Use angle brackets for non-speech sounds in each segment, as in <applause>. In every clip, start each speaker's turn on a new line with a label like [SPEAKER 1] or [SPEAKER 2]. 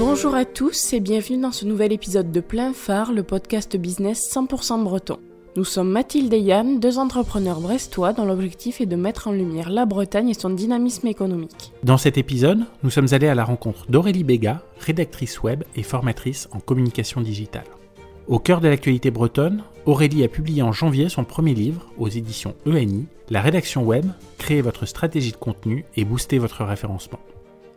[SPEAKER 1] Bonjour à tous et bienvenue dans ce nouvel épisode de Plein Phare, le podcast business 100% breton. Nous sommes Mathilde et Yann, deux entrepreneurs brestois dont l'objectif est de mettre en lumière la Bretagne et son dynamisme économique.
[SPEAKER 2] Dans cet épisode, nous sommes allés à la rencontre d'Aurélie Béga, rédactrice web et formatrice en communication digitale. Au cœur de l'actualité bretonne, Aurélie a publié en janvier son premier livre aux éditions ENI, La rédaction web, créer votre stratégie de contenu et booster votre référencement.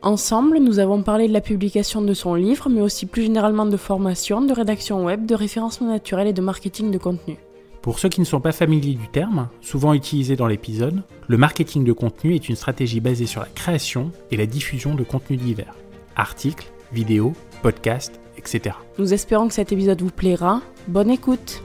[SPEAKER 1] Ensemble, nous avons parlé de la publication de son livre, mais aussi plus généralement de formation, de rédaction web, de référencement naturel et de marketing de contenu.
[SPEAKER 2] Pour ceux qui ne sont pas familiers du terme, souvent utilisé dans l'épisode, le marketing de contenu est une stratégie basée sur la création et la diffusion de contenus divers. Articles, vidéos, podcasts, etc.
[SPEAKER 1] Nous espérons que cet épisode vous plaira. Bonne écoute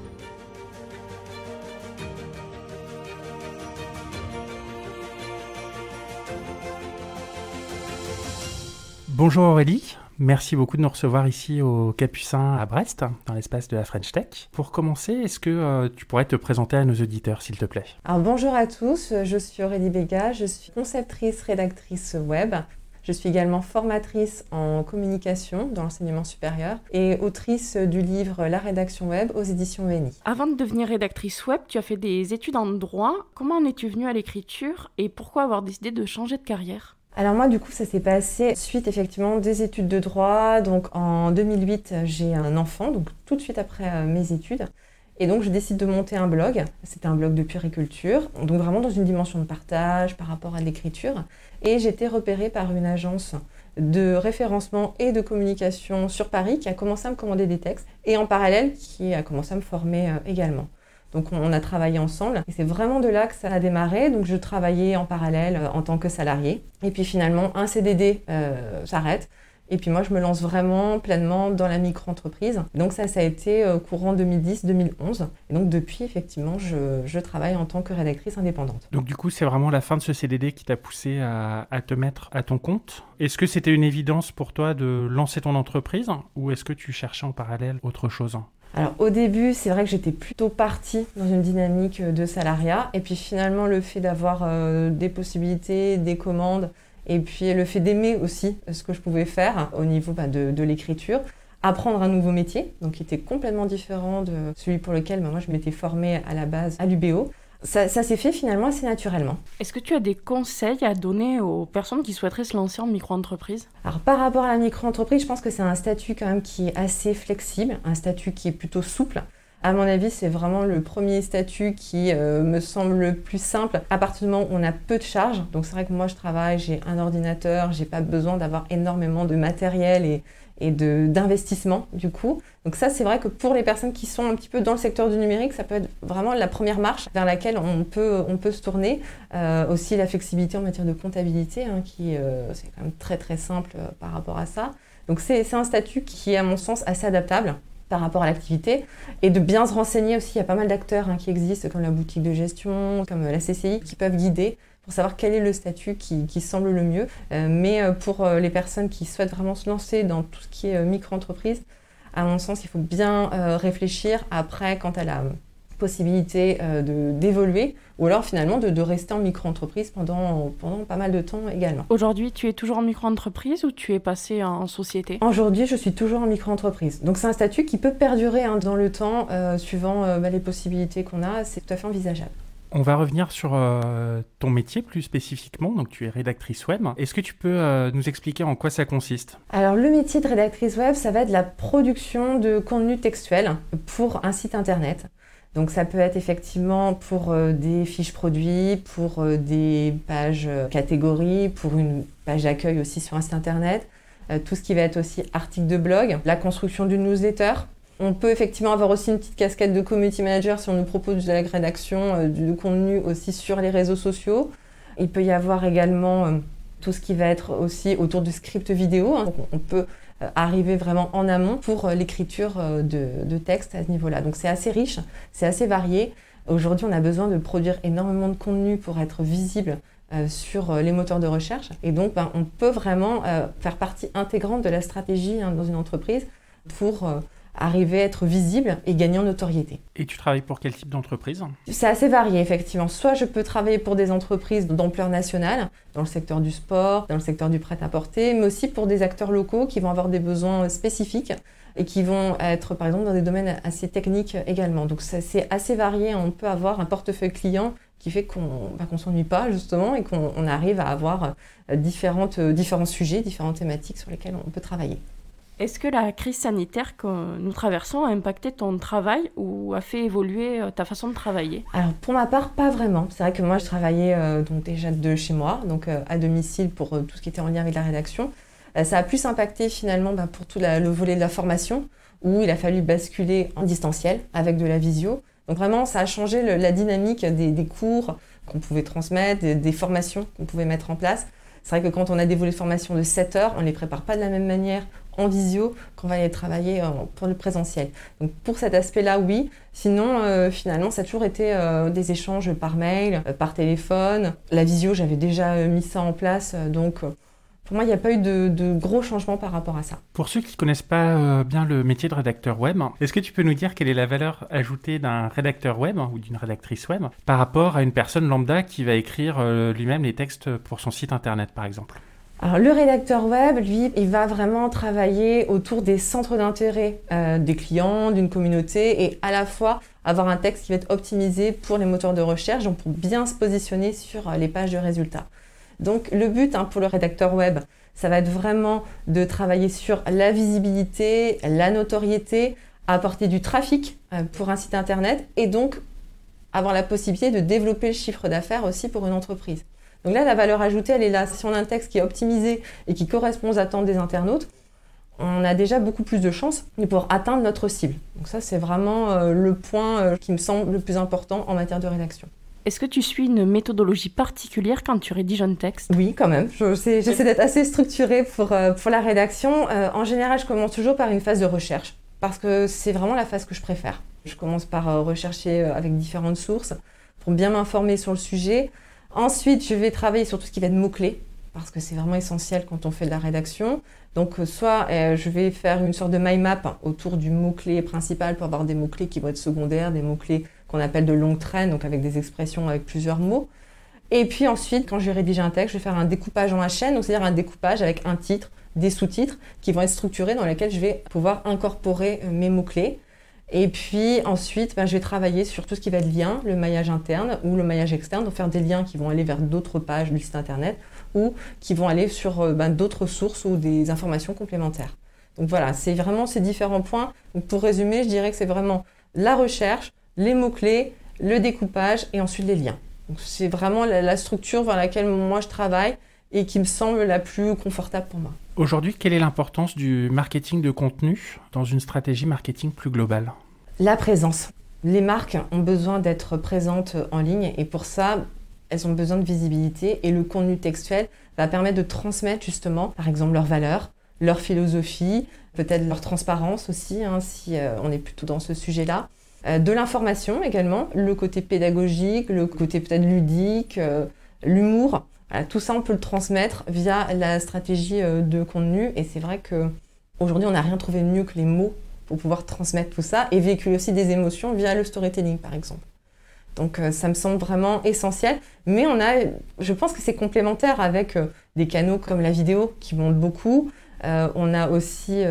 [SPEAKER 2] Bonjour Aurélie, merci beaucoup de nous recevoir ici au Capucin à Brest, dans l'espace de la French Tech. Pour commencer, est-ce que euh, tu pourrais te présenter à nos auditeurs, s'il te plaît?
[SPEAKER 3] Alors bonjour à tous, je suis Aurélie Béga, je suis conceptrice, rédactrice web. Je suis également formatrice en communication dans l'enseignement supérieur et autrice du livre La rédaction web aux éditions ENI.
[SPEAKER 1] Avant de devenir rédactrice web, tu as fait des études en droit. Comment en es-tu venue à l'écriture et pourquoi avoir décidé de changer de carrière?
[SPEAKER 3] Alors moi, du coup, ça s'est passé suite effectivement des études de droit. Donc en 2008, j'ai un enfant, donc tout de suite après euh, mes études. Et donc je décide de monter un blog. C'était un blog de puriculture, donc vraiment dans une dimension de partage par rapport à l'écriture. Et été repérée par une agence de référencement et de communication sur Paris qui a commencé à me commander des textes et en parallèle qui a commencé à me former euh, également. Donc on a travaillé ensemble et c'est vraiment de là que ça a démarré. Donc je travaillais en parallèle euh, en tant que salarié. Et puis finalement, un CDD euh, s'arrête. Et puis moi, je me lance vraiment pleinement dans la micro-entreprise. Donc ça, ça a été euh, courant 2010-2011. Et donc depuis, effectivement, je, travaille en tant que rédactrice indépendante.
[SPEAKER 2] Donc du coup, c'est vraiment la fin de ce CDD qui t'a poussé à, à, te mettre à ton compte. Est-ce que c'était une évidence pour toi de lancer ton entreprise ou est-ce que tu cherchais en parallèle autre chose?
[SPEAKER 3] Alors au début, c'est vrai que j'étais plutôt partie dans une dynamique de salariat. Et puis finalement, le fait d'avoir euh, des possibilités, des commandes, et puis le fait d'aimer aussi ce que je pouvais faire au niveau bah, de, l'écriture, apprendre un nouveau métier, donc qui était complètement différent de celui pour lequel bah, moi je m'étais formée à la base à l'UBO. Ça, s'est fait finalement assez naturellement.
[SPEAKER 1] Est-ce que tu as des conseils à donner aux personnes qui souhaiteraient se lancer en micro-entreprise?
[SPEAKER 3] Alors par rapport à la micro-entreprise, je pense que c'est un statut quand même qui est assez flexible, un statut qui est plutôt souple. À mon avis, c'est vraiment le premier statut qui euh, me semble le plus simple. À partir du moment où on a peu de charges, donc c'est vrai que moi je travaille, j'ai un ordinateur, j'ai pas besoin d'avoir énormément de matériel et, et d'investissement du coup. Donc ça, c'est vrai que pour les personnes qui sont un petit peu dans le secteur du numérique, ça peut être vraiment la première marche vers laquelle on peut, on peut se tourner. Euh, aussi la flexibilité en matière de comptabilité, hein, qui euh, c'est quand même très très simple euh, par rapport à ça. Donc c'est un statut qui est à mon sens assez adaptable par rapport à l'activité et de bien se renseigner aussi. Il y a pas mal d'acteurs hein, qui existent comme la boutique de gestion, comme la CCI, qui peuvent guider pour savoir quel est le statut qui, semble le mieux. Euh, mais euh, pour euh, les personnes qui souhaitent vraiment se lancer dans tout ce qui est micro-entreprise, à mon sens, il faut bien réfléchir après quant à la possibilité d'évoluer ou alors finalement de, rester en micro-entreprise pendant, pendant pas mal de temps également.
[SPEAKER 1] Aujourd'hui, tu es toujours en micro-entreprise ou tu es passé en société?
[SPEAKER 3] Aujourd'hui, je suis toujours en micro-entreprise. Donc c'est un statut qui peut perdurer hein, dans le temps suivant bah, les possibilités qu'on a. C'est tout à fait envisageable.
[SPEAKER 2] On va revenir sur euh, ton métier plus spécifiquement. Donc, tu es rédactrice web. Est-ce que tu peux euh, nous expliquer en quoi ça consiste?
[SPEAKER 3] Alors, le métier de rédactrice web, ça va être la production de contenu textuel pour un site internet. Donc, ça peut être effectivement pour euh, des fiches produits, pour des pages catégories, pour une page d'accueil aussi sur un site internet. tout ce qui va être aussi article de blog, la construction d'une newsletter, on peut effectivement avoir aussi une petite casquette de community manager si on nous propose de la rédaction euh, du contenu aussi sur les réseaux sociaux. Il peut y avoir également euh, tout ce qui va être aussi autour du script vidéo. Hein. on peut euh, arriver vraiment en amont pour l'écriture de, de texte à ce niveau-là. Donc c'est assez riche, c'est assez varié. Aujourd'hui, on a besoin de produire énormément de contenu pour être visible sur les moteurs de recherche. Et donc, ben, on peut vraiment faire partie intégrante de la stratégie hein, dans une entreprise pour arriver à être visible et gagner en notoriété.
[SPEAKER 2] Et tu travailles pour quel type d'entreprise?
[SPEAKER 3] C'est assez varié, effectivement. Soit je peux travailler pour des entreprises d'ampleur nationale, dans le secteur du sport, dans le secteur du prêt-à-porter, mais aussi pour des acteurs locaux qui vont avoir des besoins spécifiques et qui vont être, par exemple, dans des domaines assez techniques également. Donc c'est assez varié. On peut avoir un portefeuille client qui fait qu'on bah, ne s'ennuie pas, justement, et qu'on arrive à avoir différentes, différents sujets, différentes thématiques sur lesquelles on peut travailler.
[SPEAKER 1] Est-ce que la crise sanitaire que nous traversons a impacté ton travail ou a fait évoluer euh, ta façon de travailler?
[SPEAKER 3] Alors pour ma part, pas vraiment. C'est vrai que moi je travaillais euh, donc déjà de chez moi, donc euh, à domicile pour tout ce qui était en lien avec la rédaction. ça a plus impacté finalement bah, pour tout le volet de la formation où il a fallu basculer en distanciel avec de la visio. Donc vraiment ça a changé la dynamique des, cours qu'on pouvait transmettre, des formations qu'on pouvait mettre en place. C'est vrai que quand on a des volets de formation de 7 heures, on ne les prépare pas de la même manière en visio qu'on va aller travailler euh, pour le présentiel. Donc pour cet aspect-là, oui. Sinon, euh, finalement, ça a toujours été euh, des échanges par mail, par téléphone. La visio, j'avais déjà mis ça en place, donc pour moi, il n'y a pas eu de, gros changements par rapport à ça.
[SPEAKER 2] Pour ceux qui ne connaissent pas bien le métier de rédacteur web, est-ce que tu peux nous dire quelle est la valeur ajoutée d'un rédacteur web ou d'une rédactrice web par rapport à une personne lambda qui va écrire lui-même les textes pour son site internet, par exemple?
[SPEAKER 3] Alors, le rédacteur web, lui, il va vraiment travailler autour des centres d'intérêt euh, des clients, d'une communauté, et à la fois avoir un texte qui va être optimisé pour les moteurs de recherche, donc pour bien se positionner sur euh, les pages de résultats. Donc, le but hein, pour le rédacteur web, ça va être vraiment de travailler sur la visibilité, la notoriété, apporter du trafic euh, pour un site internet, et donc avoir la possibilité de développer le chiffre d'affaires aussi pour une entreprise. Donc là, la valeur ajoutée, elle est là. Si on a un texte qui est optimisé et qui correspond aux attentes des internautes, on a déjà beaucoup plus de chances de pouvoir atteindre notre cible. Donc ça, c'est vraiment euh, le point euh, qui me semble le plus important en matière de rédaction.
[SPEAKER 1] Est-ce que tu suis une méthodologie particulière quand tu rédiges un texte?
[SPEAKER 3] Oui, quand même. J'essaie d'être assez structurée pour, euh, pour la rédaction. en général, je commence toujours par une phase de recherche parce que c'est vraiment la phase que je préfère. Je commence par rechercher avec différentes sources pour bien m'informer sur le sujet. Ensuite, je vais travailler sur tout ce qui va être mots-clés, parce que c'est vraiment essentiel quand on fait de la rédaction. Donc, euh, soit euh, je vais faire une sorte de mind map autour du mot-clé principal pour avoir des mots-clés qui vont être secondaires, des mots-clés qu'on appelle de longue traîne, donc avec des expressions avec plusieurs mots. Et puis ensuite, quand je vais rédiger un texte, je vais faire un découpage en chaîne, donc c'est-à-dire un découpage avec un titre, des sous-titres qui vont être structurés dans lesquels je vais pouvoir incorporer euh, mes mots-clés. Et puis ensuite, ben, je vais travailler sur tout ce qui va être lien, le maillage interne ou le maillage externe, donc faire des liens qui vont aller vers d'autres pages du site internet ou qui vont aller sur euh, ben, d'autres sources ou des informations complémentaires. Donc voilà, c'est vraiment ces différents points. Donc pour résumer, je dirais que c'est vraiment la recherche, les mots-clés, le découpage et ensuite les liens. C'est vraiment la structure vers laquelle moi je travaille et qui me semble la plus confortable pour moi.
[SPEAKER 2] Aujourd'hui, quelle est l'importance du marketing de contenu dans une stratégie marketing plus globale?
[SPEAKER 3] La présence. Les marques ont besoin d'être présentes en ligne et pour ça, elles ont besoin de visibilité et le contenu textuel va permettre de transmettre justement, par exemple, leurs valeurs, leur philosophie, peut-être leur transparence aussi, hein, si euh, on est plutôt dans ce sujet-là. Euh, de l'information également, le côté pédagogique, le côté peut-être ludique, euh, l'humour tout ça, on peut le transmettre via la stratégie euh, de contenu. Et c'est vrai qu'aujourd'hui, on n'a rien trouvé de mieux que les mots pour pouvoir transmettre tout ça et véhiculer aussi des émotions via le storytelling, par exemple. Donc euh, ça me semble vraiment essentiel. Mais on a, je pense que c'est complémentaire avec euh, des canaux comme la vidéo qui montent beaucoup. on a aussi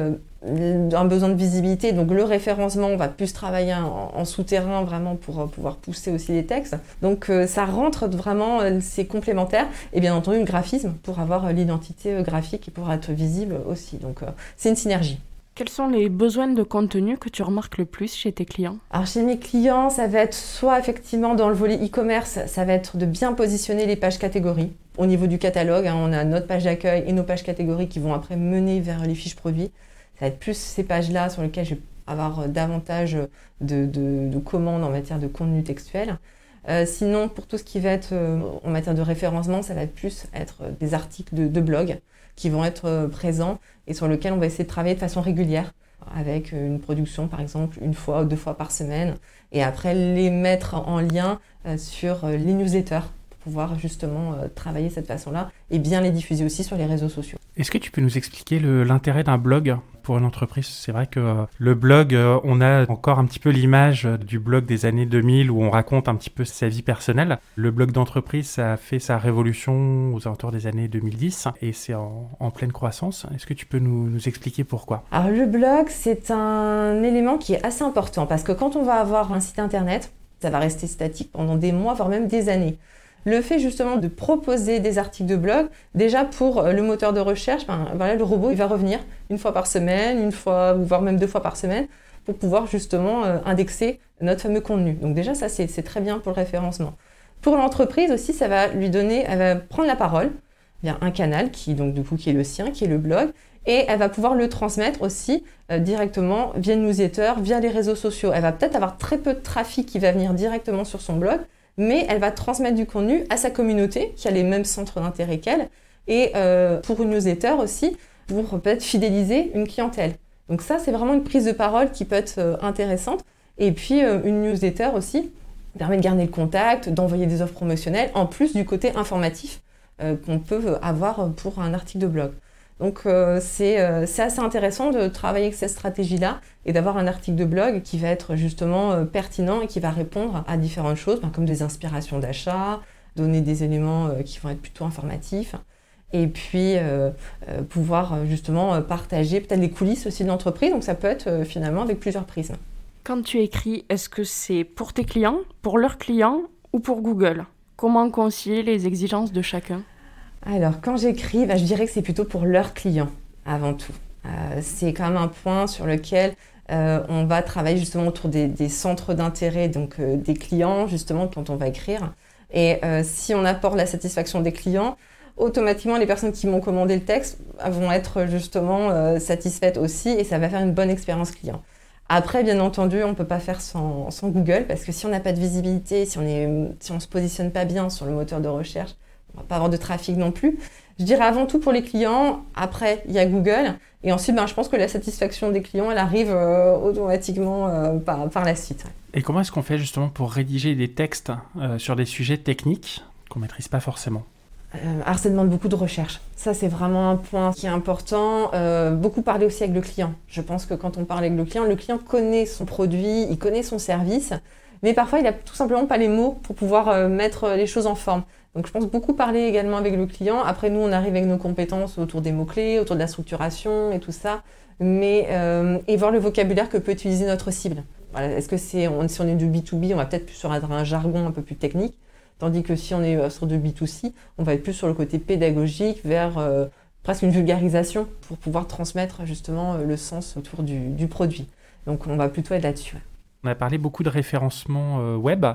[SPEAKER 3] un besoin de visibilité. Donc le référencement, on va plus travailler en, souterrain vraiment pour euh, pouvoir pousser aussi les textes. Donc euh, ça rentre vraiment, euh, c'est complémentaire. Et bien entendu le graphisme pour avoir l'identité graphique et pour être visible aussi. Donc c'est une synergie.
[SPEAKER 1] Quels sont les besoins de contenu que tu remarques le plus chez tes clients?
[SPEAKER 3] Alors chez mes clients, ça va être soit effectivement dans le volet e-commerce, ça va être de bien positionner les pages catégories. Au niveau du catalogue, hein, on a notre page d'accueil et nos pages catégories qui vont après mener vers les fiches produits. Ça va être plus ces pages-là sur lesquelles je vais avoir euh, davantage de, commandes en matière de contenu textuel. Euh, sinon, pour tout ce qui va être euh, en matière de référencement, ça va plus être des articles de, blog qui vont être présents et sur lesquels on va essayer de travailler de façon régulière avec une production par exemple une fois ou deux fois par semaine et après les mettre en lien sur les newsletters pouvoir justement travailler cette façon-là et bien les diffuser aussi sur les réseaux sociaux.
[SPEAKER 2] Est-ce que tu peux nous expliquer l'intérêt d'un blog pour une entreprise? C'est vrai que euh, le blog, euh, on a encore un petit peu l'image du blog des années 2000 où on raconte un petit peu sa vie personnelle. Le blog d'entreprise, ça a fait sa révolution aux alentours des années 2010 et c'est en, pleine croissance. Est-ce que tu peux nous, nous expliquer pourquoi?
[SPEAKER 3] Alors le blog, c'est un élément qui est assez important parce que quand on va avoir un site internet, ça va rester statique pendant des mois, voire même des années le fait justement de proposer des articles de blog, déjà pour euh, le moteur de recherche, ben, voilà, le robot il va revenir une fois par semaine, une fois, voire même deux fois par semaine, pour pouvoir justement euh, indexer notre fameux contenu. Donc déjà ça c'est très bien pour le référencement. Pour l'entreprise aussi, ça va lui donner, elle va prendre la parole via un canal qui donc est le sien, qui est le blog, et elle va pouvoir le transmettre aussi euh, directement via une newsletter, via les réseaux sociaux. Elle va peut-être avoir très peu de trafic qui va venir directement sur son blog, mais elle va transmettre du contenu à sa communauté qui a les mêmes centres d'intérêt qu'elle et euh, pour une newsletter aussi pour peut-être fidéliser une clientèle. Donc ça, c'est vraiment une prise de parole qui peut être euh, intéressante. Et puis euh, une newsletter aussi permet de garder le contact, d'envoyer des offres promotionnelles, en plus du côté informatif qu'on peut avoir pour un article de blog. Donc euh, euh, c'est assez intéressant de travailler avec cette stratégie-là et d'avoir un article de blog qui va être justement euh, pertinent et qui va répondre à différentes choses, ben, comme des inspirations d'achat, donner des éléments qui vont être plutôt informatifs, et puis pouvoir justement partager peut-être les coulisses aussi de l'entreprise. Donc ça peut être finalement avec plusieurs prismes.
[SPEAKER 1] Quand tu écris, est-ce que c'est pour tes clients, pour leurs clients ou pour Google? Comment concilier les exigences de chacun?
[SPEAKER 3] Alors, quand j'écris, bah, je dirais que c'est plutôt pour leurs clients, avant tout. Euh, c'est quand même un point sur lequel euh, on va travailler justement autour des, centres d'intérêt, donc euh, des clients, justement, quand on va écrire. Et si on apporte la satisfaction des clients, automatiquement, les personnes qui m'ont commandé le texte vont être justement satisfaites aussi et ça va faire une bonne expérience client. Après, bien entendu, on ne peut pas faire sans, Google parce que si on n'a pas de visibilité, si on ne si se positionne pas bien sur le moteur de recherche, on va pas avoir de trafic non plus. Je dirais avant tout pour les clients, après il y a Google, et ensuite ben, je pense que la satisfaction des clients, elle arrive euh, automatiquement euh, par, la suite.
[SPEAKER 2] Et comment est-ce qu'on fait justement pour rédiger des textes euh, sur des sujets techniques qu'on ne maîtrise pas forcément?
[SPEAKER 3] Alors ça demande beaucoup de recherche. Ça c'est vraiment un point qui est important. beaucoup parler aussi avec le client. Je pense que quand on parle avec le client, le client connaît son produit, il connaît son service, mais parfois il n'a tout simplement pas les mots pour pouvoir mettre les choses en forme. Donc je pense beaucoup parler également avec le client. Après nous, on arrive avec nos compétences autour des mots-clés, autour de la structuration et tout ça. Mais, euh, et voir le vocabulaire que peut utiliser notre cible. Est-ce que c'est, si on est du B2B, on va peut-être plus sur un, jargon un peu plus technique, tandis que si on est euh, sur du B2C, on va être plus sur le côté pédagogique, vers euh, presque une vulgarisation pour pouvoir transmettre justement le sens autour du, produit. Donc on va plutôt être là-dessus.
[SPEAKER 2] On a parlé beaucoup de référencement web.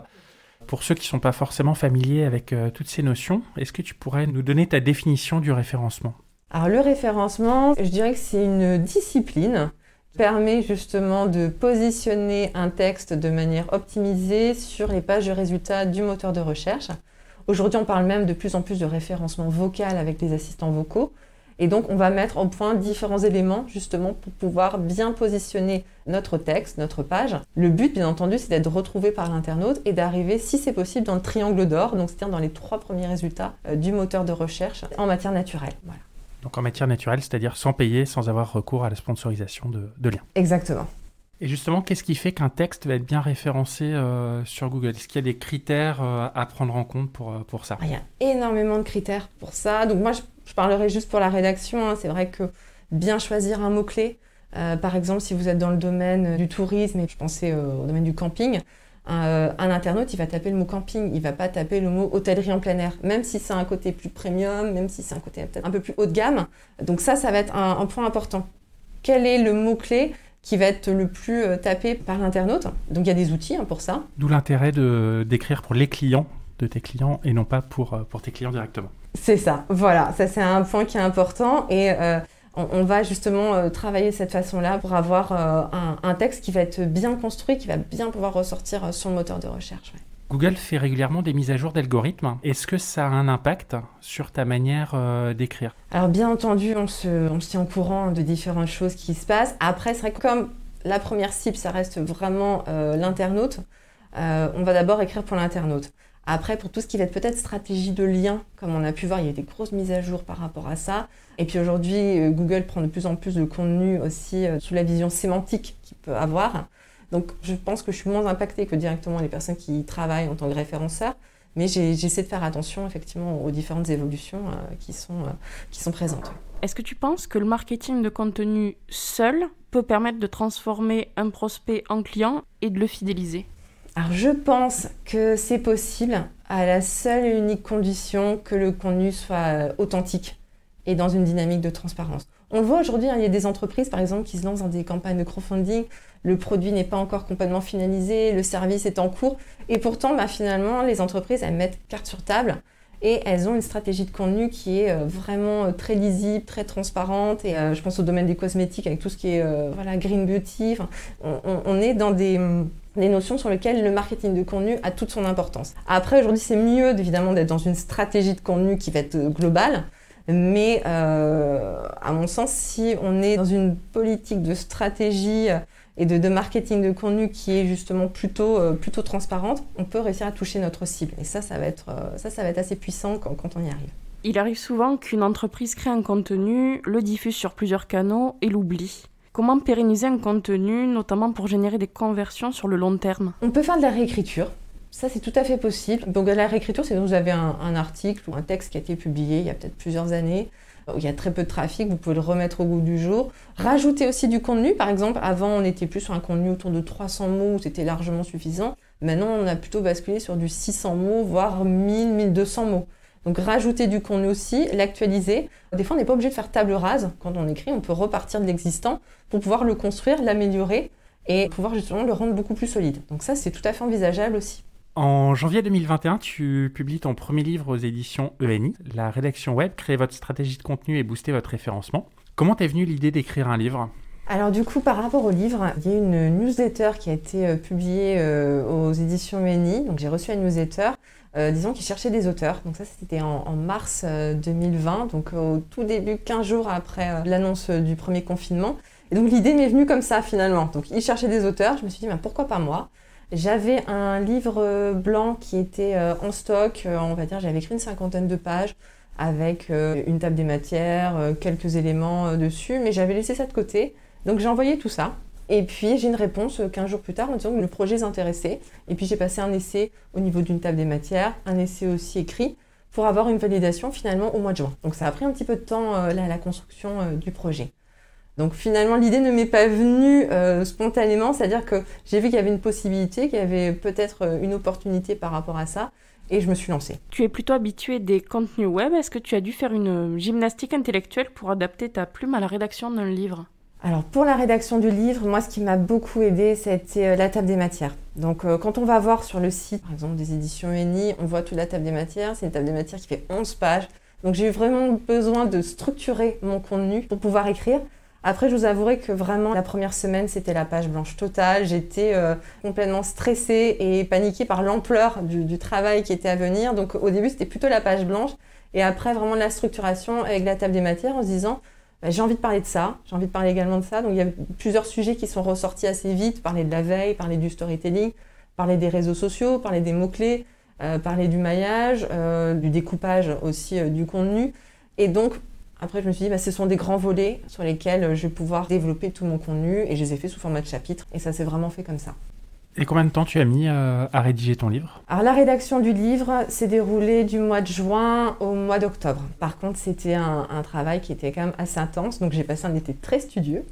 [SPEAKER 2] Pour ceux qui ne sont pas forcément familiers avec euh, toutes ces notions, est-ce que tu pourrais nous donner ta définition du référencement?
[SPEAKER 3] Alors le référencement, je dirais que c'est une discipline qui permet justement de positionner un texte de manière optimisée sur les pages de résultats du moteur de recherche. Aujourd'hui, on parle même de plus en plus de référencement vocal avec les assistants vocaux. Et donc, on va mettre en point différents éléments justement pour pouvoir bien positionner notre texte, notre page. Le but, bien entendu, c'est d'être retrouvé par l'internaute et d'arriver, si c'est possible, dans le triangle d'or, donc c'est-à-dire dans les trois premiers résultats euh, du moteur de recherche en matière naturelle.
[SPEAKER 2] Donc en matière naturelle, c'est-à-dire sans payer, sans avoir recours à la sponsorisation de, liens.
[SPEAKER 3] Exactement.
[SPEAKER 2] Et justement, qu'est-ce qui fait qu'un texte va être bien référencé euh, sur Google? Est-ce qu'il y a des critères euh, à prendre en compte pour, pour ça?
[SPEAKER 3] Il y a énormément de critères pour ça. Donc moi, je parlerai juste pour la rédaction. Hein. C'est vrai que bien choisir un mot-clé, euh, par exemple, si vous êtes dans le domaine du tourisme, et je pensais euh, au domaine du camping, un internaute, il va taper le mot camping, il va pas taper le mot hôtellerie en plein air, même si c'est un côté plus premium, même si c'est un côté peut-être un peu plus haut de gamme. Donc ça, ça va être un, point important. Quel est le mot-clé qui va être le plus euh, tapé par l'internaute Donc il y a des outils hein, pour ça.
[SPEAKER 2] D'où l'intérêt d'écrire pour les clients de tes clients et non pas pour, pour tes clients directement.
[SPEAKER 3] C'est ça, voilà, ça c'est un point qui est important et euh, on, va justement euh, travailler de cette façon-là pour avoir euh, un, texte qui va être bien construit, qui va bien pouvoir ressortir sur le moteur de recherche.
[SPEAKER 2] Google fait régulièrement des mises à jour d'algorithmes. Est-ce que ça a un impact sur ta manière d'écrire?
[SPEAKER 3] Alors bien entendu, on se, on tient au courant de différentes choses qui se passent. Après, c'est vrai que comme la première cible, ça reste vraiment l'internaute, on va d'abord écrire pour l'internaute. Après, pour tout ce qui va être peut-être stratégie de lien, comme on a pu voir, il y a des grosses mises à jour par rapport à ça. Et puis aujourd'hui, euh, Google prend de plus en plus de contenu aussi euh, sous la vision sémantique qu'il peut avoir. Donc je pense que je suis moins impactée que directement les personnes qui travaillent en tant que référenceurs. Mais j'essaie de faire attention effectivement aux différentes évolutions euh, qui, sont, qui sont présentes.
[SPEAKER 1] Est-ce que tu penses que le marketing de contenu seul peut permettre de transformer un prospect en client et de le fidéliser?
[SPEAKER 3] Alors je pense que c'est possible à la seule et unique condition que le contenu soit euh, authentique et dans une dynamique de transparence. On le voit aujourd'hui, hein, il y a des entreprises par exemple qui se lancent dans des campagnes de crowdfunding, le produit n'est pas encore complètement finalisé, le service est en cours, et pourtant bah, finalement les entreprises elles mettent carte sur table et elles ont une stratégie de contenu qui est euh, vraiment euh, très lisible, très transparente. Et je pense au domaine des cosmétiques avec tout ce qui est voilà, green beauty. on, est dans des, des notions sur lesquelles le marketing de contenu a toute son importance. Après, aujourd'hui, c'est mieux évidemment d'être dans une stratégie de contenu qui va être globale, mais euh, à mon sens, si on est dans une politique de stratégie et de, marketing de contenu qui est justement plutôt, euh, plutôt transparente, on peut réussir à toucher notre cible. Et ça, ça va être, euh, ça, ça va être assez puissant quand, quand on y arrive.
[SPEAKER 1] Il arrive souvent qu'une entreprise crée un contenu, le diffuse sur plusieurs canaux et l'oublie. Comment pérenniser un contenu, notamment pour générer des conversions sur le long terme?
[SPEAKER 3] On peut faire de la réécriture. Ça, c'est tout à fait possible. Donc, la réécriture, c'est que vous avez un, article ou un texte qui a été publié il y a peut-être plusieurs années, où il y a très peu de trafic, vous pouvez le remettre au goût du jour. Rajouter aussi du contenu, par exemple, avant, on était plus sur un contenu autour de 300 mots, c'était largement suffisant. Maintenant, on a plutôt basculé sur du 600 mots, voire 1000, 1200 mots. Donc rajouter du contenu aussi, l'actualiser. Des fois, on n'est pas obligé de faire table rase quand on écrit, on peut repartir de l'existant pour pouvoir le construire, l'améliorer et pouvoir justement le rendre beaucoup plus solide. Donc ça, c'est tout à fait envisageable aussi.
[SPEAKER 2] En janvier 2021, tu publies ton premier livre aux éditions ENI. La rédaction web crée votre stratégie de contenu et booster votre référencement. Comment t'es venue l'idée d'écrire un livre?
[SPEAKER 3] Alors du coup, par rapport au livre, il y a une newsletter qui a été euh, publiée euh, aux éditions ENI. Donc j'ai reçu une newsletter euh, disons qu'ils cherchaient des auteurs. Donc ça, c'était en, mars 2020, donc au tout début, 15 jours après l'annonce du premier confinement. Et donc l'idée m'est venue comme ça finalement. Donc ils cherchaient des auteurs. Je me suis dit, ben, pourquoi pas moi? J'avais un livre blanc qui était en stock. on va dire, j'avais écrit une cinquantaine de pages avec une table des matières, quelques éléments dessus, mais j'avais laissé ça de côté. Donc j'ai envoyé tout ça. Et puis j'ai une réponse 15 jours plus tard en disant que le projet est intéressé. Et puis j'ai passé un essai au niveau d'une table des matières, un essai aussi écrit pour avoir une validation finalement au mois de juin. Donc ça a pris un petit peu de temps euh, là, la construction euh, du projet. Donc finalement l'idée ne m'est pas venue euh, spontanément, c'est-à-dire que j'ai vu qu'il y avait une possibilité, qu'il y avait peut-être une opportunité par rapport à ça. Et je me suis lancée.
[SPEAKER 1] Tu es plutôt habitué des contenus web. Est-ce que tu as dû faire une gymnastique intellectuelle pour adapter ta plume à la rédaction d'un livre?
[SPEAKER 3] Alors pour la rédaction du livre, moi ce qui m'a beaucoup aidé, c'était euh, la table des matières. Donc euh, quand on va voir sur le site, par exemple des éditions UNI, on voit toute la table des matières. C'est une table des matières qui fait 11 pages. Donc j'ai eu vraiment besoin de structurer mon contenu pour pouvoir écrire. Après, je vous avouerai que vraiment la première semaine, c'était la page blanche totale. J'étais euh, complètement stressée et paniquée par l'ampleur du, travail qui était à venir. Donc au début, c'était plutôt la page blanche. Et après, vraiment la structuration avec la table des matières en se disant, bah, j'ai envie de parler de ça, j'ai envie de parler également de ça. Donc il y a plusieurs sujets qui sont ressortis assez vite, parler de la veille, parler du storytelling, parler des réseaux sociaux, parler des mots-clés, euh, parler du maillage, euh, du découpage aussi du contenu. Et donc après je me suis dit, bah, ce sont des grands volets sur lesquels je vais pouvoir développer tout mon contenu et je les ai fait sous format de chapitre et ça s'est vraiment fait comme ça.
[SPEAKER 2] Et combien de temps tu as mis euh, à rédiger ton livre?
[SPEAKER 3] Alors la rédaction du livre s'est déroulée du mois de juin au mois d'octobre. Par contre, c'était un, travail qui était quand même assez intense, donc j'ai passé un été très studieux.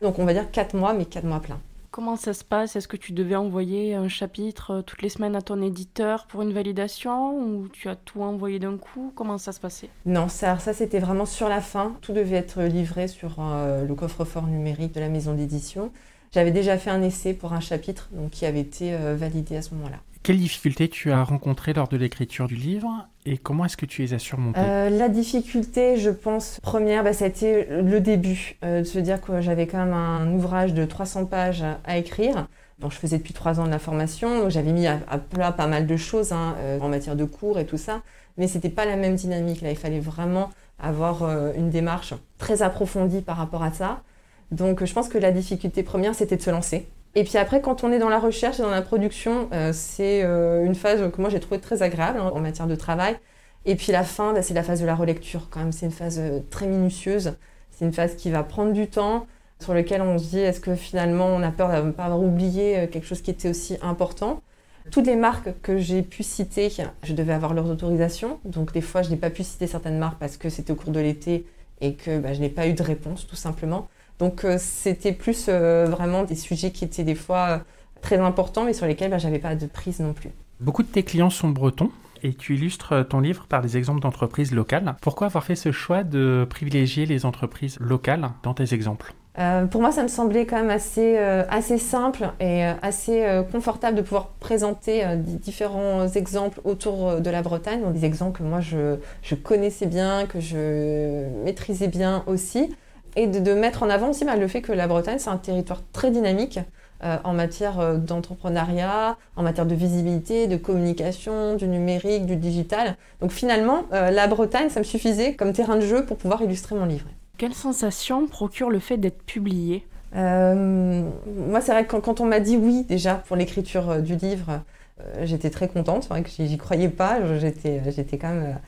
[SPEAKER 3] Donc on va dire 4 mois, mais 4 mois pleins.
[SPEAKER 1] Comment ça se passe? Est-ce que tu devais envoyer un chapitre euh, toutes les semaines à ton éditeur pour une validation ou tu as tout envoyé d'un coup? Comment ça se passait?
[SPEAKER 3] Non, ça, c'était vraiment sur la fin. Tout devait être livré sur euh, le coffre-fort numérique de la maison d'édition. J'avais déjà fait un essai pour un chapitre donc, qui avait été euh, validé à ce moment-là.
[SPEAKER 2] Quelles difficultés tu as rencontrées lors de l'écriture du livre et comment est-ce que tu les as surmontées?
[SPEAKER 3] Euh, La difficulté, je pense, première, bah, ça a été le début, euh, de se dire que j'avais quand même un ouvrage de 300 pages à écrire. Je faisais depuis trois ans de la formation, j'avais mis à, plat pas mal de choses hein, en matière de cours et tout ça, mais c'était pas la même dynamique. Là, il fallait vraiment avoir une démarche très approfondie par rapport à ça. Donc je pense que la difficulté première, c'était de se lancer. Et puis après, quand on est dans la recherche et dans la production, c'est une phase que moi j'ai trouvée très agréable hein, en matière de travail. Et puis la fin, bah, c'est la phase de la relecture quand même. C'est une phase très minutieuse. C'est une phase qui va prendre du temps, sur laquelle on se dit est-ce que finalement on a peur de ne pas avoir oublié quelque chose qui était aussi important? Toutes les marques que j'ai pu citer, je devais avoir leurs autorisations. Donc des fois, je n'ai pas pu citer certaines marques parce que c'était au cours de l'été et que bah, je n'ai pas eu de réponse, tout simplement. Donc euh, c'était plus euh, vraiment des sujets qui étaient des fois euh, très importants, mais sur lesquels bah, je n'avais pas de prise non plus.
[SPEAKER 2] Beaucoup de tes clients sont bretons et tu illustres ton livre par des exemples d'entreprises locales. Pourquoi avoir fait ce choix de privilégier les entreprises locales dans tes exemples?
[SPEAKER 3] Euh, pour moi, ça me semblait quand même assez, euh, assez simple et euh, assez confortable de pouvoir présenter différents exemples autour de la Bretagne, des exemples que moi je, je, connaissais bien, que je maîtrisais bien aussi, et de, mettre en avant aussi bah, le fait que la Bretagne, c'est un territoire très dynamique. en matière d'entrepreneuriat, en matière de visibilité, de communication, du numérique, du digital. Donc finalement, la Bretagne, ça me suffisait comme terrain de jeu pour pouvoir illustrer mon livre.
[SPEAKER 1] Quelle sensation procure le fait d'être publié?
[SPEAKER 3] Euh, Moi, c'est vrai que quand, on m'a dit oui déjà pour l'écriture euh, du livre, euh, j'étais très contente. C'est vrai que j'y croyais pas. J'étais, j'étais quand même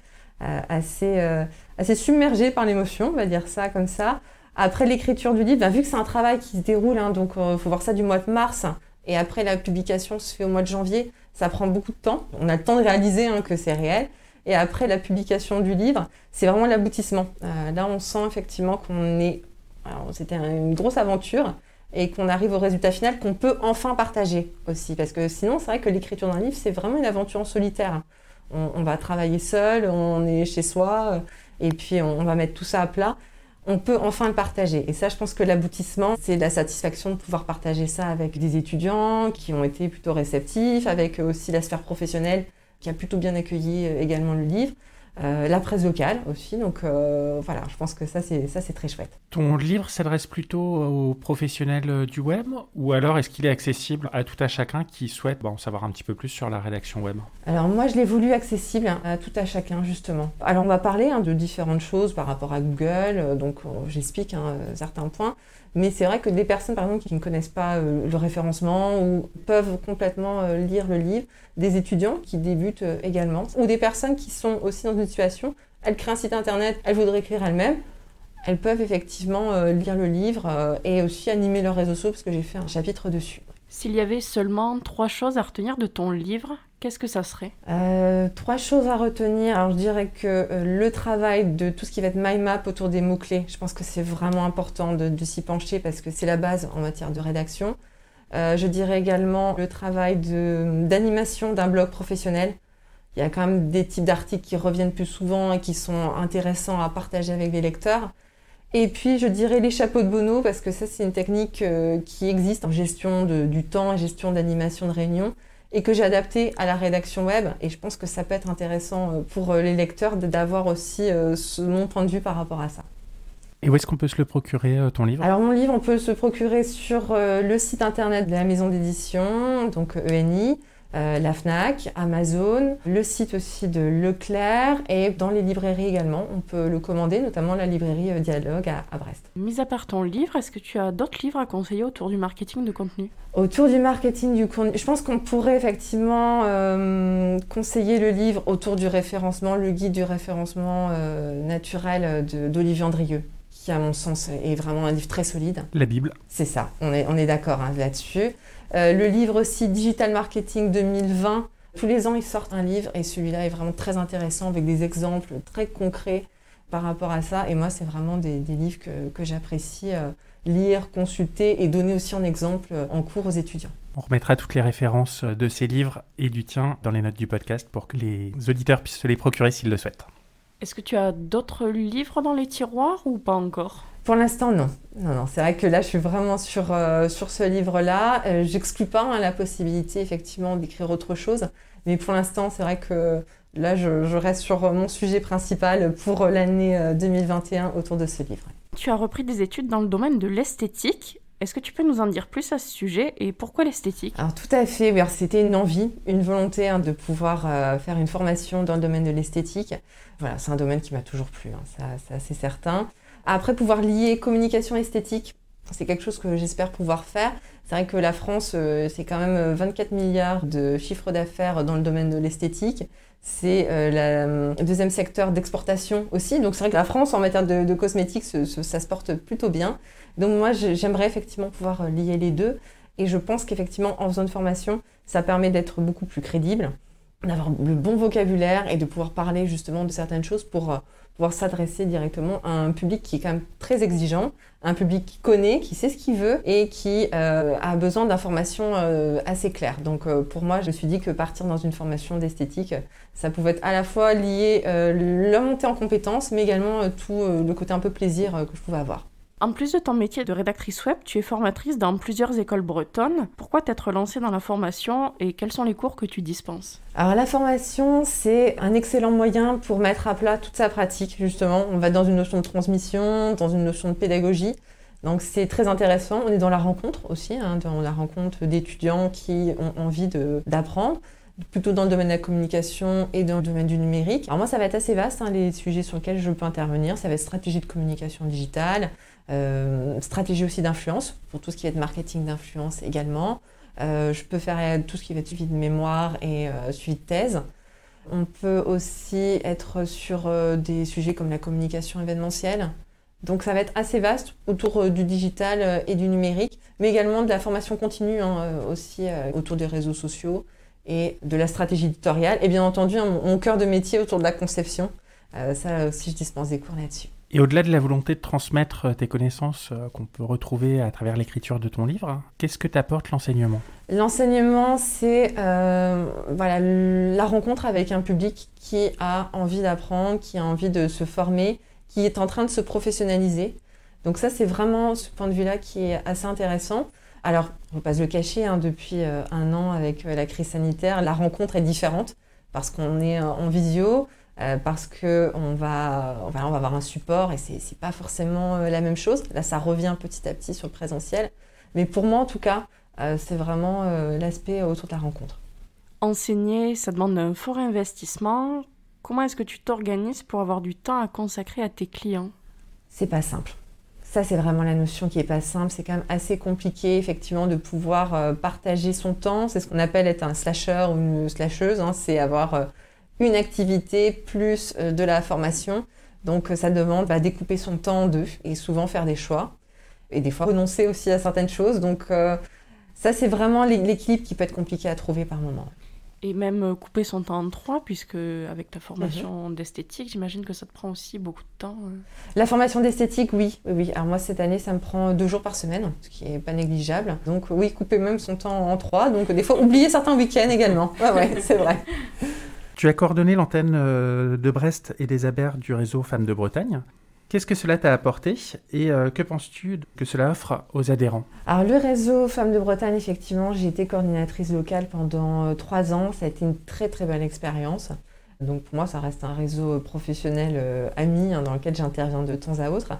[SPEAKER 3] assez, submergée par l'émotion, on va dire ça comme ça. Après l'écriture du livre, ben, vu que c'est un travail qui se déroule, hein, donc il faut voir ça du mois de mars, et après la publication se fait au mois de janvier, ça prend beaucoup de temps. On a le temps de réaliser hein, que c'est réel. Et après la publication du livre, c'est vraiment l'aboutissement. Euh, là, on sent effectivement qu'on est. C'était une grosse aventure et qu'on arrive au résultat final qu'on peut enfin partager aussi. Parce que sinon, c'est vrai que l'écriture d'un livre, c'est vraiment une aventure en solitaire. On, va travailler seul, on est chez soi, euh, et puis on, va mettre tout ça à plat. On peut enfin le partager. Et ça, je pense que l'aboutissement, c'est la satisfaction de pouvoir partager ça avec des étudiants qui ont été plutôt réceptifs, avec aussi la sphère professionnelle qui a plutôt bien accueilli euh, également le livre. Euh, la presse locale aussi. Donc euh, voilà, je pense que ça c'est ça c'est très chouette.
[SPEAKER 2] Ton livre s'adresse plutôt aux professionnels du web ou alors est-ce qu'il est accessible à tout à chacun qui souhaite en savoir un petit peu plus sur la rédaction web?
[SPEAKER 3] Alors moi je l'ai voulu accessible à tout à chacun justement. Alors on va parler hein, de différentes choses par rapport à Google, donc j'explique hein, certains points. Mais c'est vrai que des personnes, par exemple, qui ne connaissent pas euh, le référencement ou peuvent complètement euh, lire le livre, des étudiants qui débutent euh, également, ou des personnes qui sont aussi dans une situation, elles créent un site internet, elles voudraient écrire elles-mêmes, elles peuvent effectivement lire le livre et aussi animer leurs réseaux sociaux parce que j'ai fait un chapitre dessus.
[SPEAKER 1] S'il y avait seulement trois choses à retenir de ton livre, qu'est-ce que ça serait?
[SPEAKER 3] Euh, Trois choses à retenir. Alors je dirais que euh, le travail de tout ce qui va être mind map autour des mots-clés, je pense que c'est vraiment important de, s'y pencher parce que c'est la base en matière de rédaction. Euh, je dirais également le travail d'animation d'un blog professionnel. Il y a quand même des types d'articles qui reviennent plus souvent et qui sont intéressants à partager avec les lecteurs. Et puis, je dirais les chapeaux de Bono, parce que ça, c'est une technique euh, qui existe en gestion du temps et gestion d'animation de réunion, et que j'ai adapté à la rédaction web. Et je pense que ça peut être intéressant euh, pour euh, les lecteurs d'avoir aussi mon point de vue par rapport à ça.
[SPEAKER 2] Et où est-ce qu'on peut se le procurer, ton livre?
[SPEAKER 3] Alors, mon livre, on peut se procurer sur le site internet de la maison d'édition, donc ENI. Euh, la FNAC, Amazon, le site aussi de Leclerc et dans les librairies également. On peut le commander, notamment la librairie euh, Dialogue à, Brest.
[SPEAKER 1] Mis à part ton livre, est-ce que tu as d'autres livres à conseiller autour du marketing de contenu?
[SPEAKER 3] Autour du marketing du contenu, je pense qu'on pourrait effectivement euh, conseiller le livre autour du référencement, le guide du référencement naturel d'Olivier Andrieux qui à mon sens est vraiment un livre très solide.
[SPEAKER 2] La Bible.
[SPEAKER 3] C'est ça, on est, on est d'accord hein, là-dessus. Euh, le livre aussi Digital Marketing 2020. Tous les ans, ils sortent un livre et celui-là est vraiment très intéressant avec des exemples très concrets par rapport à ça. Et moi, c'est vraiment des, livres que, j'apprécie euh, lire, consulter et donner aussi en exemple euh, en cours aux étudiants.
[SPEAKER 2] On remettra toutes les références de ces livres et du tien dans les notes du podcast pour que les auditeurs puissent se les procurer s'ils le souhaitent.
[SPEAKER 1] Est-ce que tu as d'autres livres dans les tiroirs ou pas encore?
[SPEAKER 3] Pour l'instant, non. Non, non. C'est vrai que là, je suis vraiment sur, euh, sur ce livre-là. Euh, j'exclus pas hein, la possibilité, effectivement, d'écrire autre chose. Mais pour l'instant, c'est vrai que là, je, je, reste sur mon sujet principal pour l'année 2021 euh, autour de ce livre.
[SPEAKER 1] Tu as repris des études dans le domaine de l'esthétique. Est-ce que tu peux nous en dire plus à ce sujet et pourquoi l'esthétique?
[SPEAKER 3] Alors tout à fait, c'était une envie, une volonté hein, de pouvoir faire une formation dans le domaine de l'esthétique. Voilà, c'est un domaine qui m'a toujours plu, hein, ça, c'est certain. Après, pouvoir lier communication esthétique, C'est quelque chose que j'espère pouvoir faire. C'est vrai que la France, euh, c'est quand même 24 milliards de chiffre d'affaires dans le domaine de l'esthétique. C'est le deuxième secteur d'exportation aussi. Donc c'est vrai que la France, en matière de, cosmétiques, ça se porte plutôt bien. Donc moi, j'aimerais effectivement pouvoir lier les deux. Et je pense qu'effectivement, en faisant une formation, ça permet d'être beaucoup plus crédible, d'avoir le bon vocabulaire et de pouvoir parler justement de certaines choses pour euh, pouvoir s'adresser directement à un public qui est quand même très exigeant, un public qui connaît, qui sait ce qu'il veut et qui euh, a besoin d'informations euh, assez claires. Donc pour moi, je me suis dit que partir dans une formation d'esthétique, ça pouvait être à la fois lié la montée en compétences, mais également tout le côté un peu plaisir que je pouvais avoir.
[SPEAKER 1] En plus de ton métier de rédactrice web, tu es formatrice dans plusieurs écoles bretonnes. Pourquoi t'être lancée dans la formation et quels sont les cours que tu dispenses?
[SPEAKER 3] Alors la formation, c'est un excellent moyen pour mettre à plat toute sa pratique, justement. On va dans une notion de transmission, dans une notion de pédagogie. Donc c'est très intéressant. On est dans la rencontre aussi, hein, dans la rencontre d'étudiants qui ont envie d'apprendre plutôt dans le domaine de la communication et dans le domaine du numérique. Alors moi, ça va être assez vaste, hein, les sujets sur lesquels je peux intervenir. Ça va être stratégie de communication digitale, euh, stratégie aussi d'influence, pour tout ce qui va être marketing d'influence également. Euh, je peux faire tout ce qui va être suivi de mémoire et euh, suivi de thèse. On peut aussi être sur des sujets comme la communication événementielle. Donc ça va être assez vaste autour du digital et du numérique, mais également de la formation continue hein, aussi autour des réseaux sociaux et de la stratégie éditoriale. Et bien entendu, hein, mon cœur de métier autour de la conception. ça aussi, je dispense des cours là-dessus.
[SPEAKER 2] Et au-delà de la volonté de transmettre euh, tes connaissances euh, qu'on peut retrouver à travers l'écriture de ton livre, qu'est-ce que t'apporte l'enseignement?
[SPEAKER 3] L'enseignement, c'est euh, voilà, la rencontre avec un public qui a envie d'apprendre, qui a envie de se former, qui est en train de se professionnaliser. Donc ça, c'est vraiment ce point de vue-là qui est assez intéressant. Alors, on ne va pas se le cacher, hein, depuis un an avec la crise sanitaire, la rencontre est différente parce qu'on est en visio, euh, parce qu'on va, on va, avoir un support et c'est n'est pas forcément euh, la même chose. Là, ça revient petit à petit sur le présentiel. Mais pour moi, en tout cas, euh, c'est vraiment l'aspect autour de la rencontre.
[SPEAKER 1] Enseigner, ça demande un fort investissement. Comment est-ce que tu t'organises pour avoir du temps à consacrer à tes clients?
[SPEAKER 3] C'est pas simple. Ça, c'est vraiment la notion qui est pas simple. C'est quand même assez compliqué, effectivement, de pouvoir partager son temps. C'est ce qu'on appelle être un slasher ou une slasheuse. Hein. C'est avoir une activité plus euh, de la formation. Donc euh, ça demande bah, découper son temps en deux et souvent faire des choix. Et des fois renoncer aussi à certaines choses. Donc euh, ça c'est vraiment l'équilibre qui peut être compliqué à trouver par moment.
[SPEAKER 1] Et même couper son temps en trois, puisque avec ta formation mhm. d'esthétique, j'imagine que ça te prend aussi beaucoup de temps.
[SPEAKER 3] La formation d'esthétique, oui, oui. Alors moi, cette année, ça me prend deux jours par semaine, ce qui n'est pas négligeable. Donc oui, couper même son temps en trois. Donc des fois, oublier certains week-ends également. Ouais, ouais, c'est vrai. <laughs>
[SPEAKER 2] Tu as coordonné l'antenne euh, de Brest et des Abers du réseau Femmes de Bretagne. Qu'est-ce que cela t'a apporté et euh, que penses-tu que cela offre aux adhérents?
[SPEAKER 3] Alors le réseau Femmes de Bretagne, effectivement, j'ai été coordinatrice locale pendant euh, trois ans. Ça a été une très très belle expérience. Donc pour moi, ça reste un réseau professionnel ami hein, dans lequel j'interviens de temps à autre.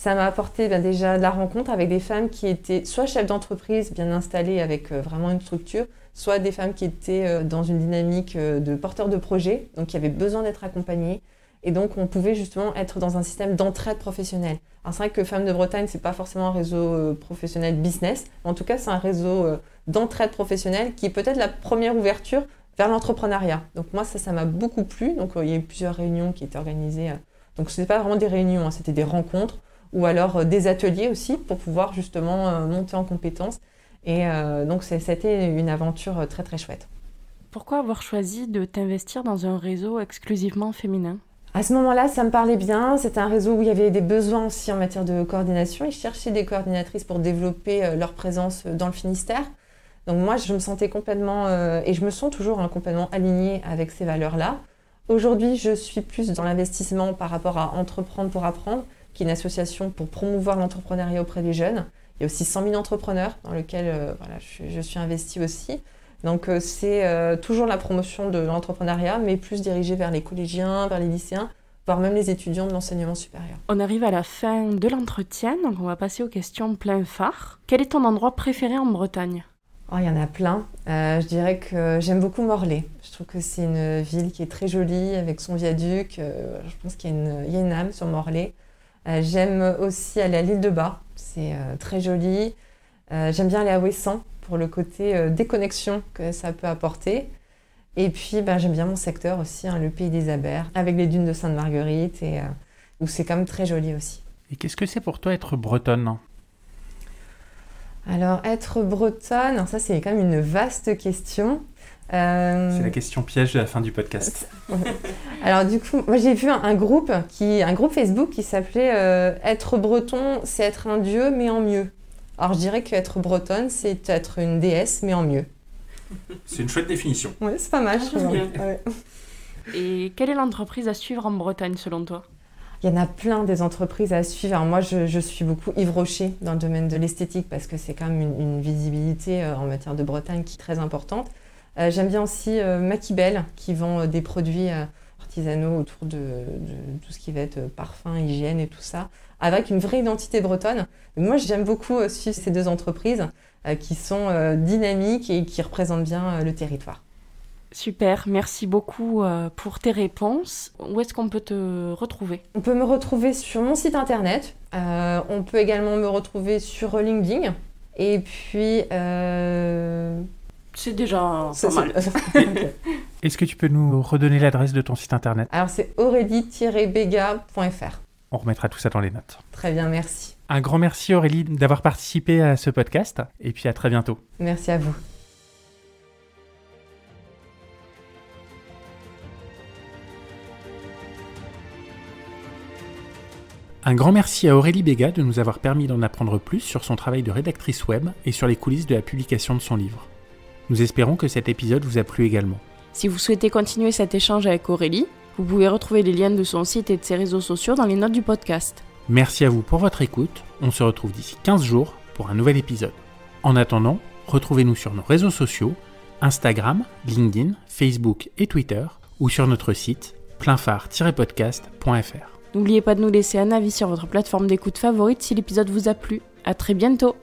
[SPEAKER 3] Ça m'a apporté ben, déjà de la rencontre avec des femmes qui étaient soit chefs d'entreprise bien installées avec vraiment une structure, soit des femmes qui étaient euh, dans une dynamique euh, de porteurs de projets, donc qui avaient besoin d'être accompagnées. Et donc, on pouvait justement être dans un système d'entraide professionnelle. Alors, c'est vrai que Femmes de Bretagne, c'est pas forcément un réseau euh, professionnel business, mais en tout cas, c'est un réseau d'entraide professionnelle qui est peut-être la première ouverture vers l'entrepreneuriat. Donc, moi, ça, ça m'a beaucoup plu. Donc, il y a eu plusieurs réunions qui étaient organisées. Donc, ce n'est pas vraiment des réunions, hein, c'était des rencontres ou alors des ateliers aussi pour pouvoir justement monter en compétences et euh, donc c'était une aventure très très chouette.
[SPEAKER 1] Pourquoi avoir choisi de t'investir dans un réseau exclusivement féminin?
[SPEAKER 3] À ce moment-là, ça me parlait bien. C'était un réseau où il y avait des besoins aussi en matière de coordination. Ils cherchaient des coordinatrices pour développer euh, leur présence dans le Finistère. Donc moi, je me sentais complètement, euh, et je me sens toujours hein, complètement alignée avec ces valeurs-là. Aujourd'hui, je suis plus dans l'investissement par rapport à Entreprendre pour apprendre, qui est une association pour promouvoir l'entrepreneuriat auprès des jeunes. Il y a aussi 100 000 entrepreneurs dans lesquels euh, voilà, je, suis investie aussi. Donc euh, c'est euh, toujours la promotion de l'entrepreneuriat, mais plus dirigée vers les collégiens, vers les lycéens, voire même les étudiants de l'enseignement supérieur.
[SPEAKER 1] On arrive à la fin de l'entretien, donc on va passer aux questions plein phare. Quel est ton endroit préféré en Bretagne?
[SPEAKER 3] Oh, Il y en a plein. je dirais que j'aime beaucoup Morlaix. Je trouve que c'est une ville qui est très jolie avec son viaduc. je pense qu'il y, y, a une âme sur Morlaix. J'aime aussi aller à l'île de Bas, c'est très joli. J'aime bien aller à Ouessant pour le côté déconnexion que ça peut apporter. Et puis, ben, j'aime bien mon secteur aussi, hein, le pays des Abers, avec les dunes de Sainte-Marguerite, et où c'est quand même très joli aussi.
[SPEAKER 2] Et qu'est-ce que c'est pour toi être bretonne
[SPEAKER 3] alors, être bretonne, ça c'est quand même une vaste question.
[SPEAKER 2] Euh, c'est la question piège de la fin du podcast. <laughs>
[SPEAKER 3] Alors du coup, moi j'ai vu un, groupe qui, un groupe Facebook qui s'appelait euh, Être breton, c'est être un dieu mais en mieux. Alors je dirais qu'être bretonne, c'est être une déesse mais en mieux.
[SPEAKER 2] C'est une chouette définition.
[SPEAKER 3] Oui, c'est pas mal.
[SPEAKER 1] Et quelle est l'entreprise à suivre en Bretagne selon toi?
[SPEAKER 3] Il y en a plein des entreprises à suivre. Alors moi, je, suis beaucoup Yves Rocher dans le domaine de l'esthétique parce que c'est quand même une, visibilité euh, en matière de Bretagne qui est très importante. Euh, j'aime bien aussi euh, Maquibel qui vend des produits artisanaux autour de, tout ce qui va être parfum, hygiène et tout ça, avec une vraie identité bretonne. moi, j'aime beaucoup suivre ces deux entreprises qui sont dynamiques et qui représentent bien le territoire.
[SPEAKER 1] Super, merci beaucoup euh, pour tes réponses. Où est-ce qu'on peut te retrouver?
[SPEAKER 3] On peut me retrouver sur mon site internet. Euh, on peut également me retrouver sur LinkedIn. Et puis... Euh,
[SPEAKER 1] c'est déjà pas mal. <laughs>
[SPEAKER 2] Est-ce que tu peux nous redonner l'adresse de ton site internet?
[SPEAKER 3] Alors c'est aurélie-bega.fr.
[SPEAKER 2] On remettra tout ça dans les notes.
[SPEAKER 3] Très bien, merci.
[SPEAKER 2] Un grand merci Aurélie d'avoir participé à ce podcast et puis à très bientôt.
[SPEAKER 3] Merci à vous.
[SPEAKER 2] Un grand merci à Aurélie Béga de nous avoir permis d'en apprendre plus sur son travail de rédactrice web et sur les coulisses de la publication de son livre. Nous espérons que cet épisode vous a plu également.
[SPEAKER 1] Si vous souhaitez continuer cet échange avec Aurélie, vous pouvez retrouver les liens de son site et de ses réseaux sociaux dans les notes du podcast.
[SPEAKER 2] Merci à vous pour votre écoute. On se retrouve d'ici 15 jours pour un nouvel épisode. En attendant, retrouvez-nous sur nos réseaux sociaux, Instagram, LinkedIn, Facebook et Twitter, ou sur notre site pleinphare-podcast.fr.
[SPEAKER 1] N'oubliez pas de nous laisser un avis sur votre plateforme d'écoute favorite si l'épisode vous a plu. À très bientôt